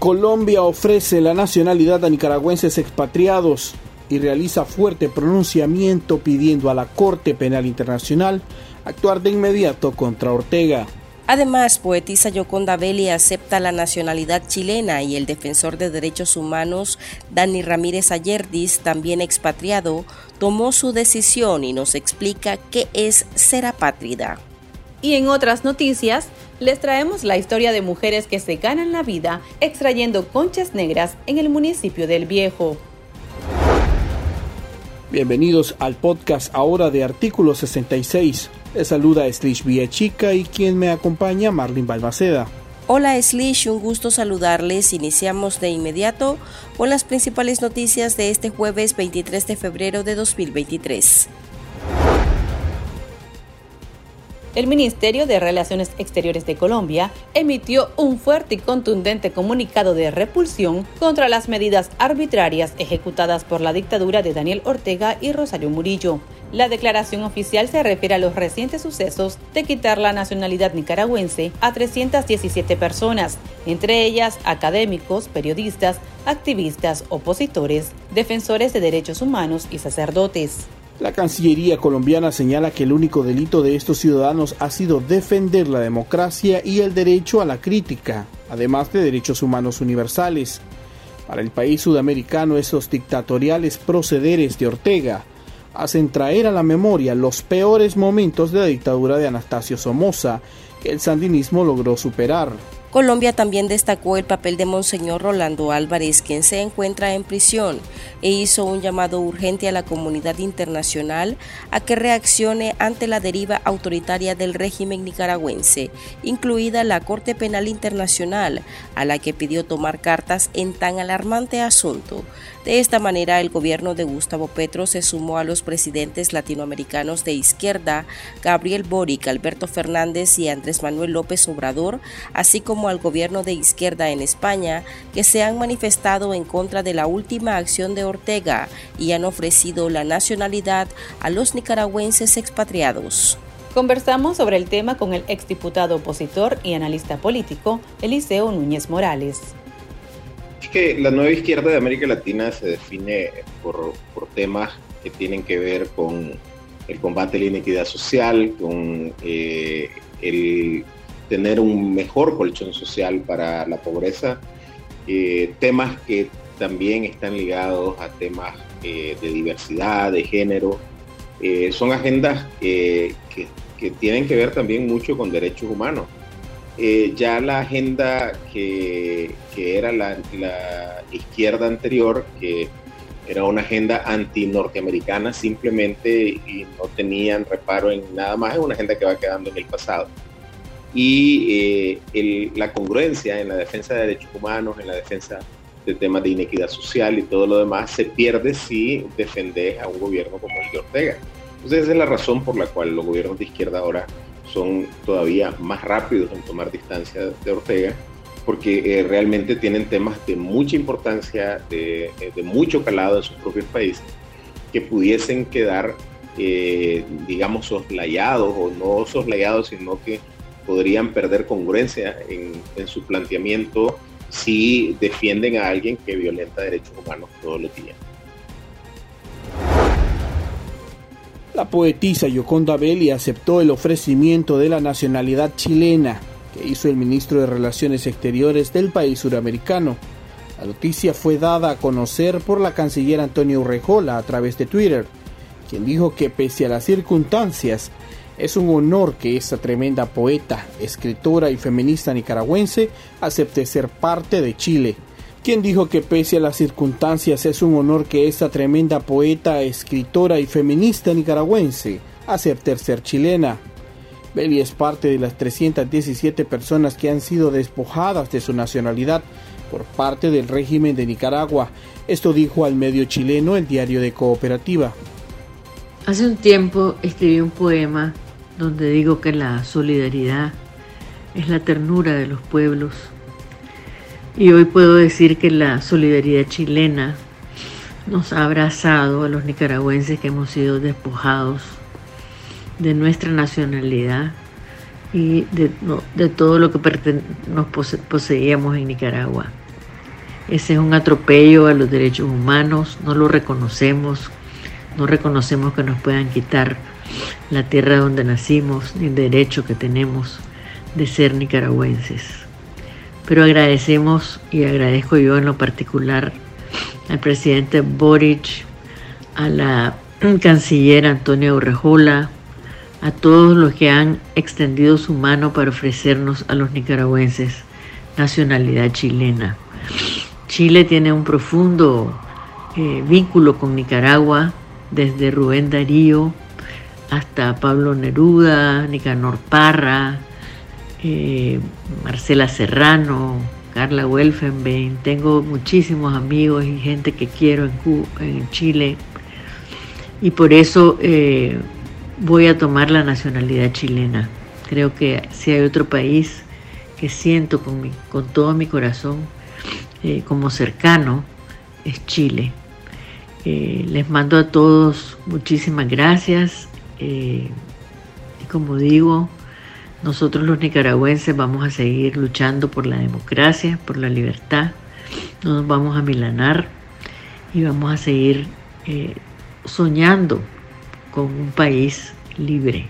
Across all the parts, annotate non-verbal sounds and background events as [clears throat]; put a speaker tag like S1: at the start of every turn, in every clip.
S1: Colombia ofrece la nacionalidad a nicaragüenses expatriados y realiza fuerte pronunciamiento pidiendo a la Corte Penal Internacional actuar de inmediato contra Ortega.
S2: Además, poetisa Yoconda Belli acepta la nacionalidad chilena y el defensor de derechos humanos Dani Ramírez Ayerdis, también expatriado, tomó su decisión y nos explica qué es ser apátrida.
S3: Y en otras noticias, les traemos la historia de mujeres que se ganan la vida extrayendo conchas negras en el municipio del Viejo.
S1: Bienvenidos al podcast ahora de Artículo 66 les saluda Slish Chica y quien me acompaña, Marlene Balmaceda.
S2: Hola Slish, un gusto saludarles. Iniciamos de inmediato con las principales noticias de este jueves 23 de febrero de 2023.
S3: El Ministerio de Relaciones Exteriores de Colombia emitió un fuerte y contundente comunicado de repulsión contra las medidas arbitrarias ejecutadas por la dictadura de Daniel Ortega y Rosario Murillo. La declaración oficial se refiere a los recientes sucesos de quitar la nacionalidad nicaragüense a 317 personas, entre ellas académicos, periodistas, activistas, opositores, defensores de derechos humanos y sacerdotes.
S1: La Cancillería colombiana señala que el único delito de estos ciudadanos ha sido defender la democracia y el derecho a la crítica, además de derechos humanos universales. Para el país sudamericano, esos dictatoriales procederes de Ortega hacen traer a la memoria los peores momentos de la dictadura de Anastasio Somoza, que el sandinismo logró superar.
S2: Colombia también destacó el papel de Monseñor Rolando Álvarez, quien se encuentra en prisión, e hizo un llamado urgente a la comunidad internacional a que reaccione ante la deriva autoritaria del régimen nicaragüense, incluida la Corte Penal Internacional, a la que pidió tomar cartas en tan alarmante asunto. De esta manera, el gobierno de Gustavo Petro se sumó a los presidentes latinoamericanos de izquierda, Gabriel Boric, Alberto Fernández y Andrés Manuel López Obrador, así como al gobierno de izquierda en España, que se han manifestado en contra de la última acción de Ortega y han ofrecido la nacionalidad a los nicaragüenses expatriados.
S3: Conversamos sobre el tema con el exdiputado opositor y analista político Eliseo Núñez Morales
S4: que la nueva izquierda de América Latina se define por, temas que tienen que ver con el combate a la inequidad social, con eh, el tener un mejor colchón social para la pobreza, eh, temas que también están ligados a temas eh, de diversidad, de género. son agendas que tienen que ver también mucho con derechos humanos. Eh, ya la agenda que, era la, izquierda anterior, que era una agenda anti-norteamericana simplemente y no tenían reparo en nada más, es una agenda que va quedando en el pasado. Y eh, la congruencia en la defensa de derechos humanos, en la defensa de temas de inequidad social y todo lo demás se pierde si defendes a un gobierno como el de Ortega. Entonces esa es la razón por la cual los gobiernos de izquierda ahora son todavía más rápidos en tomar distancia de Ortega, porque eh, realmente tienen temas de mucha importancia, de, eh, mucho calado en sus propios países, que pudiesen quedar, eh, digamos, soslayados o no soslayados, sino que podrían perder congruencia en, en su planteamiento si defienden a alguien que violenta derechos humanos todos los días.
S1: La poetisa Yoconda Belli aceptó el ofrecimiento de la nacionalidad chilena que hizo el ministro de Relaciones Exteriores del país suramericano. La noticia fue dada a conocer por la canciller Antonio Urrejola a través de Twitter, quien dijo que pese a las circunstancias, es un honor que esta tremenda poeta, escritora y feminista nicaragüense acepte ser parte de Chile quien dijo que pese a las circunstancias es un honor que esta tremenda poeta, escritora y feminista nicaragüense acepte ser chilena. Belly es parte de las 317 personas que han sido despojadas de su nacionalidad por parte del régimen de Nicaragua. Esto dijo al medio chileno el diario de Cooperativa.
S5: Hace un tiempo escribí un poema donde digo que la solidaridad es la ternura de los pueblos y hoy puedo decir que la solidaridad chilena nos ha abrazado a los nicaragüenses que hemos sido despojados de nuestra nacionalidad y de, todo lo que nos poseíamos en Nicaragua. Ese es un atropello a los derechos humanos, no lo reconocemos, no reconocemos que nos puedan quitar la tierra donde nacimos, ni el derecho que tenemos de ser nicaragüenses. Pero agradecemos y agradezco yo en lo particular al presidente Boric, a la [clears throat] canciller Antonia Urrejola, a todos los que han extendido su mano para ofrecernos a los nicaragüenses nacionalidad chilena. Chile tiene un profundo eh, vínculo con Nicaragua, desde Rubén Darío hasta Pablo Neruda, Nicanor Parra, eh, Marcela Serrano, Carla Welfenbein. Tengo muchísimos amigos y gente que quiero en, Chile y por eso eh, voy a tomar la nacionalidad chilena. Creo que si hay otro país que siento con, todo mi corazón eh, como cercano, es Chile. Les mando a todos muchísimas gracias. y como digo, nosotros los nicaragüenses vamos a seguir luchando por la democracia, por la libertad. No nos vamos a milanar y vamos a seguir soñando con un país libre.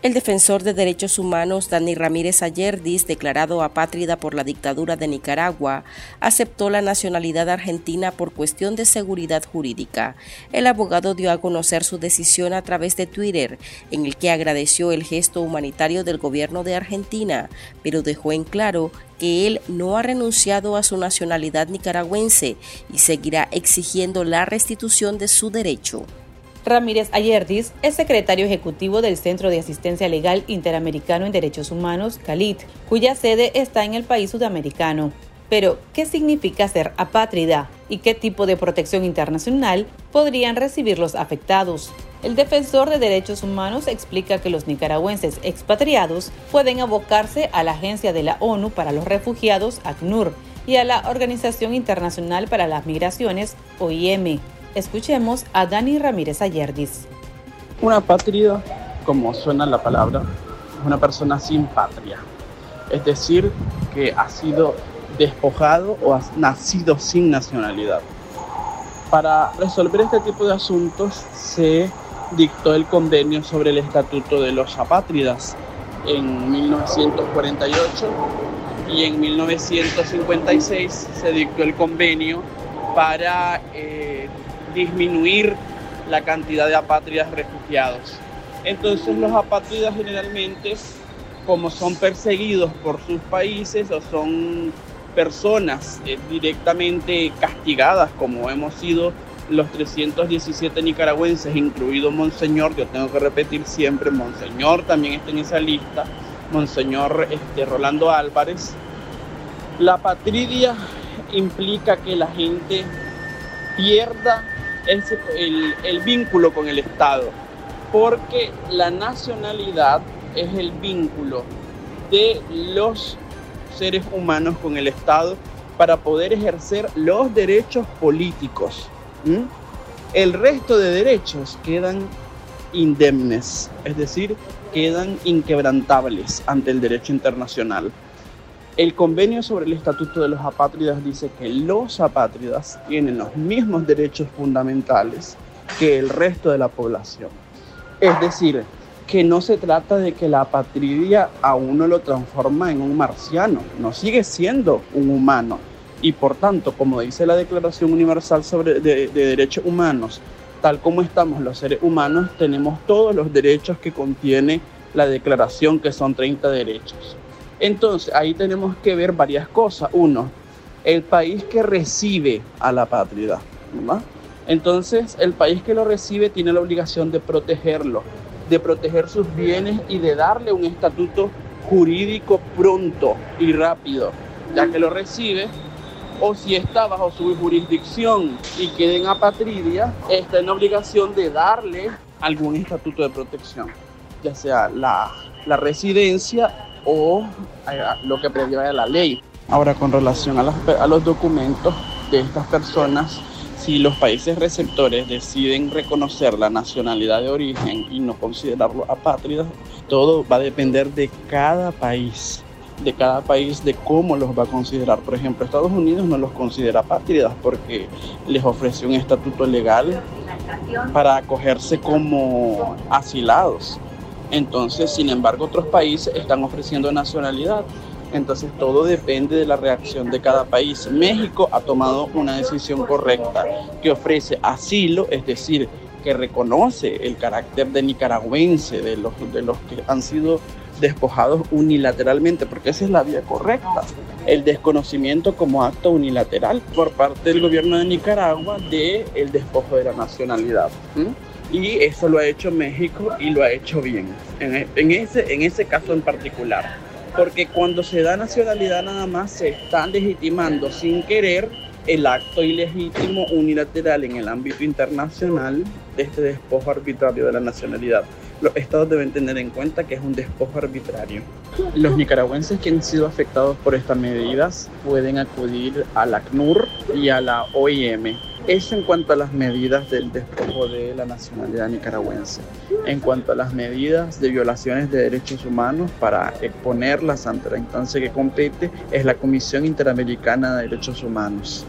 S2: El defensor de derechos humanos Dani Ramírez Ayerdis, declarado apátrida por la dictadura de Nicaragua, aceptó la nacionalidad argentina por cuestión de seguridad jurídica. El abogado dio a conocer su decisión a través de Twitter, en el que agradeció el gesto humanitario del gobierno de Argentina, pero dejó en claro que él no ha renunciado a su nacionalidad nicaragüense y seguirá exigiendo la restitución de su derecho.
S3: Ramírez Ayerdis es secretario ejecutivo del Centro de Asistencia Legal Interamericano en Derechos Humanos, CALIT, cuya sede está en el país sudamericano. Pero, ¿qué significa ser apátrida y qué tipo de protección internacional podrían recibir los afectados? El defensor de derechos humanos explica que los nicaragüenses expatriados pueden abocarse a la Agencia de la ONU para los Refugiados, ACNUR, y a la Organización Internacional para las Migraciones, OIM, Escuchemos a Dani Ramírez Ayerdis.
S6: Una patria, como suena la palabra, es una persona sin patria. Es decir, que ha sido despojado o ha nacido sin nacionalidad. Para resolver este tipo de asuntos se dictó el convenio sobre el Estatuto de los Apátridas en 1948 y en 1956 se dictó el convenio para eh, disminuir la cantidad de apátridas refugiados. Entonces los apátridas generalmente, como son perseguidos por sus países o son personas eh, directamente castigadas, como hemos sido los 317 nicaragüenses, incluido Monseñor, yo tengo que repetir siempre, Monseñor también está en esa lista, Monseñor este, Rolando Álvarez, la patridia implica que la gente pierda el, el vínculo con el Estado, porque la nacionalidad es el vínculo de los seres humanos con el Estado para poder ejercer los derechos políticos. El resto de derechos quedan indemnes, es decir, quedan inquebrantables ante el derecho internacional. El convenio sobre el Estatuto de los Apátridas dice que los apátridas tienen los mismos derechos fundamentales que el resto de la población. Es decir, que no se trata de que la apatridia a uno lo transforma en un marciano, no sigue siendo un humano. Y por tanto, como dice la Declaración Universal de Derechos Humanos, tal como estamos los seres humanos, tenemos todos los derechos que contiene la declaración, que son 30 derechos. Entonces, ahí tenemos que ver varias cosas. Uno, el país que recibe a la patria. Entonces, el país que lo recibe tiene la obligación de protegerlo, de proteger sus bienes y de darle un estatuto jurídico pronto y rápido, ya que lo recibe, o si está bajo su jurisdicción y queda en apatridia, está en obligación de darle algún estatuto de protección, ya sea la, la residencia o lo que prevé la ley. Ahora, con relación a, los documentos de estas personas, si los países receptores deciden reconocer la nacionalidad de origen y no considerarlo apátridas, todo va a depender de cada país. de cada país de cómo los va a considerar. Por ejemplo, Estados Unidos no los considera apátridas porque les ofrece un estatuto legal para acogerse como asilados. Entonces, sin embargo, otros países están ofreciendo nacionalidad. Entonces, todo depende de la reacción de cada país. México ha tomado una decisión correcta que ofrece asilo, es decir, que reconoce el carácter de nicaragüense de los, de los que han sido despojados unilateralmente, porque esa es la vía correcta. El desconocimiento como acto unilateral por parte del gobierno de Nicaragua de el despojo de la nacionalidad. Y eso lo ha hecho México y lo ha hecho bien, en, en, ese, en ese caso en particular. Porque cuando se da nacionalidad nada más se está legitimando sin querer el acto ilegítimo unilateral en el ámbito internacional de este despojo arbitrario de la nacionalidad. Los estados deben tener en cuenta que es un despojo arbitrario. Los nicaragüenses que han sido afectados por estas medidas pueden acudir a la CNUR y a la OIM. Eso en cuanto a las medidas del despojo de la nacionalidad nicaragüense. En cuanto a las medidas de violaciones de derechos humanos para exponerlas ante la instancia que compete, es la Comisión Interamericana de Derechos Humanos.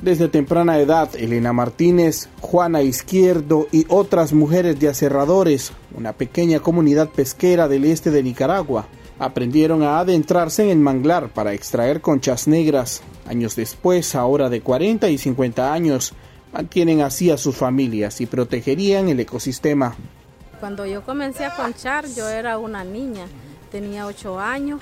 S1: Desde temprana edad, Elena Martínez, Juana Izquierdo y otras mujeres de aserradores, una pequeña comunidad pesquera del este de Nicaragua, aprendieron a adentrarse en el manglar para extraer conchas negras. Años después, ahora de 40 y 50 años, mantienen así a sus familias y protegerían el ecosistema.
S7: Cuando yo comencé a conchar, yo era una niña, tenía 8 años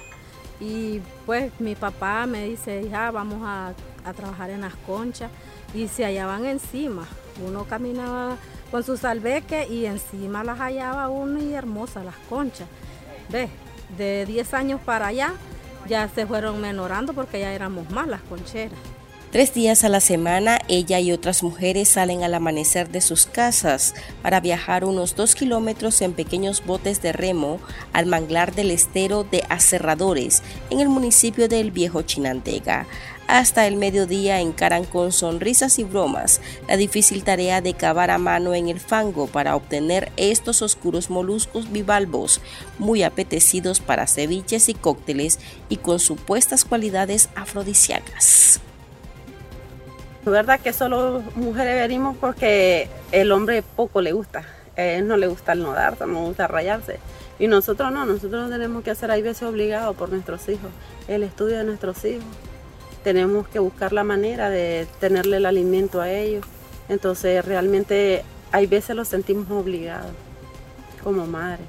S7: y pues mi papá me dice, ya vamos a trabajar en las conchas y se hallaban encima. Uno caminaba con su salveque y encima las hallaba uno y hermosas las conchas. Ve, de 10 años para allá ya se fueron menorando porque ya éramos más las concheras.
S2: Tres días a la semana, ella y otras mujeres salen al amanecer de sus casas para viajar unos dos kilómetros en pequeños botes de remo al manglar del estero de Aserradores en el municipio del Viejo Chinandega. Hasta el mediodía encaran con sonrisas y bromas la difícil tarea de cavar a mano en el fango para obtener estos oscuros moluscos bivalvos muy apetecidos para ceviches y cócteles y con supuestas cualidades afrodisíacas
S8: verdad que solo mujeres venimos porque el hombre poco le gusta. Él no le gusta el nodar, no le gusta rayarse. Y nosotros no, nosotros tenemos que hacer ahí veces obligados por nuestros hijos, el estudio de nuestros hijos. Tenemos que buscar la manera de tenerle el alimento a ellos. Entonces realmente hay veces los sentimos obligados como madre.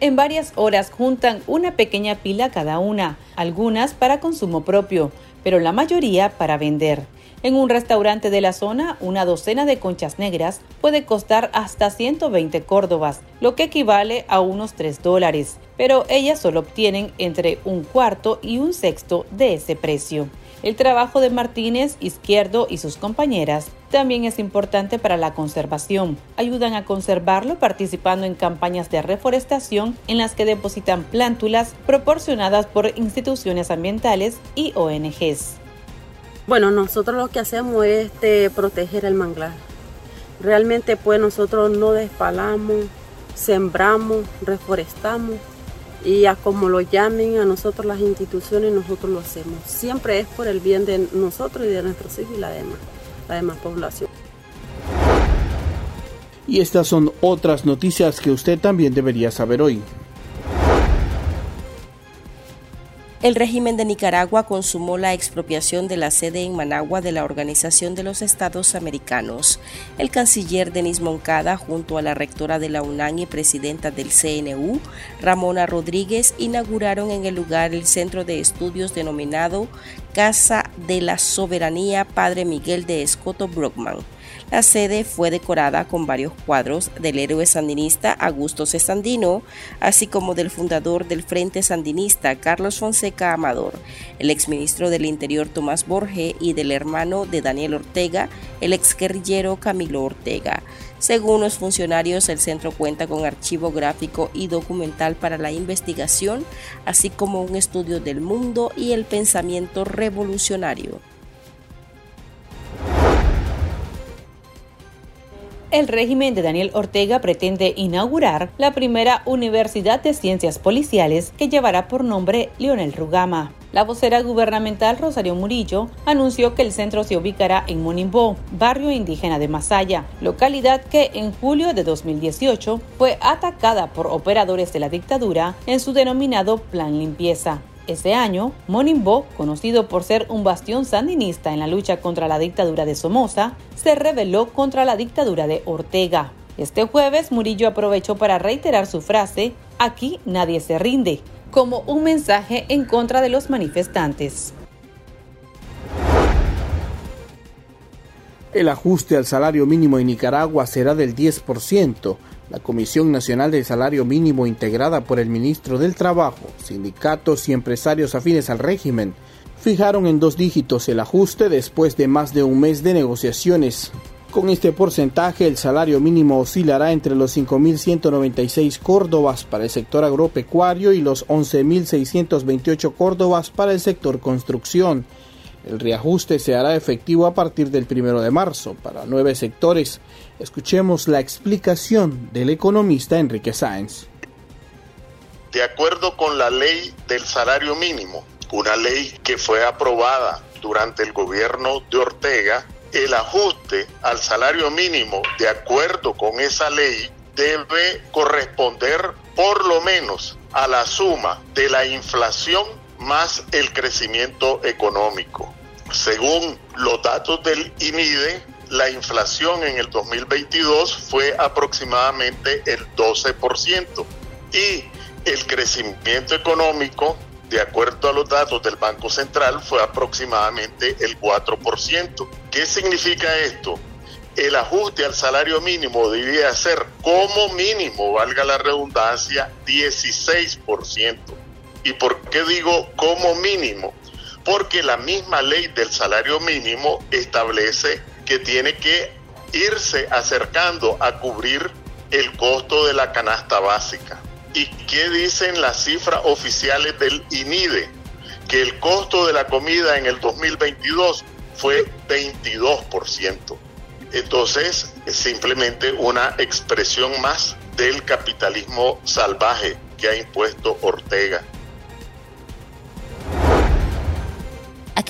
S3: En varias horas juntan una pequeña pila cada una, algunas para consumo propio, pero la mayoría para vender. En un restaurante de la zona, una docena de conchas negras puede costar hasta 120 córdobas, lo que equivale a unos 3 dólares, pero ellas solo obtienen entre un cuarto y un sexto de ese precio. El trabajo de Martínez, Izquierdo y sus compañeras también es importante para la conservación. Ayudan a conservarlo participando en campañas de reforestación en las que depositan plántulas proporcionadas por instituciones ambientales y ONGs.
S8: Bueno, nosotros lo que hacemos es este, proteger el manglar. Realmente pues nosotros no despalamos, sembramos, reforestamos y a como lo llamen a nosotros las instituciones, nosotros lo hacemos. Siempre es por el bien de nosotros y de nuestros hijos y la la demás población.
S1: Y estas son otras noticias que usted también debería saber hoy.
S2: El régimen de Nicaragua consumó la expropiación de la sede en Managua de la Organización de los Estados Americanos. El canciller Denis Moncada, junto a la rectora de la UNAM y presidenta del CNU, Ramona Rodríguez, inauguraron en el lugar el centro de estudios denominado Casa de la Soberanía Padre Miguel de Escoto Brockman. La sede fue decorada con varios cuadros del héroe sandinista Augusto Cestandino, así como del fundador del Frente Sandinista Carlos Fonseca Amador, el exministro del Interior Tomás Borge y del hermano de Daniel Ortega, el exguerrillero Camilo Ortega. Según los funcionarios, el centro cuenta con archivo gráfico y documental para la investigación, así como un estudio del mundo y el pensamiento revolucionario.
S3: El régimen de Daniel Ortega pretende inaugurar la primera universidad de ciencias policiales que llevará por nombre Leonel Rugama. La vocera gubernamental Rosario Murillo anunció que el centro se ubicará en Monimbó, barrio indígena de Masaya, localidad que en julio de 2018 fue atacada por operadores de la dictadura en su denominado Plan Limpieza. Ese año, Monimbó, conocido por ser un bastión sandinista en la lucha contra la dictadura de Somoza, se rebeló contra la dictadura de Ortega. Este jueves, Murillo aprovechó para reiterar su frase, aquí nadie se rinde, como un mensaje en contra de los manifestantes.
S1: El ajuste al salario mínimo en Nicaragua será del 10%. La Comisión Nacional del Salario Mínimo integrada por el ministro del Trabajo, sindicatos y empresarios afines al régimen fijaron en dos dígitos el ajuste después de más de un mes de negociaciones. Con este porcentaje, el salario mínimo oscilará entre los 5.196 córdobas para el sector agropecuario y los 11.628 córdobas para el sector construcción. El reajuste se hará efectivo a partir del 1 de marzo para nueve sectores. Escuchemos la explicación del economista Enrique Sáenz.
S9: De acuerdo con la ley del salario mínimo, una ley que fue aprobada durante el gobierno de Ortega, el ajuste al salario mínimo de acuerdo con esa ley debe corresponder por lo menos a la suma de la inflación más el crecimiento económico. Según los datos del INIDE, la inflación en el 2022 fue aproximadamente el 12% y el crecimiento económico de acuerdo a los datos del Banco Central, fue aproximadamente el 4%. ¿Qué significa esto? El ajuste al salario mínimo debía ser como mínimo, valga la redundancia, 16%. ¿Y por qué digo como mínimo? Porque la misma ley del salario mínimo establece que tiene que irse acercando a cubrir el costo de la canasta básica. ¿Y qué dicen las cifras oficiales del INIDE? Que el costo de la comida en el 2022 fue 22%. Entonces, es simplemente una expresión más del capitalismo salvaje que ha impuesto Ortega.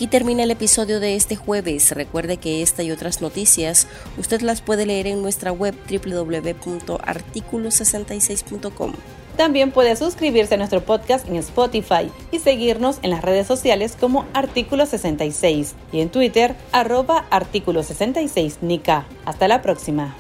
S2: Aquí termina el episodio de este jueves. Recuerde que esta y otras noticias usted las puede leer en nuestra web www.articulo66.com.
S3: También puede suscribirse a nuestro podcast en Spotify y seguirnos en las redes sociales como Artículo 66 y en Twitter arroba Artículo 66 Nica. Hasta la próxima.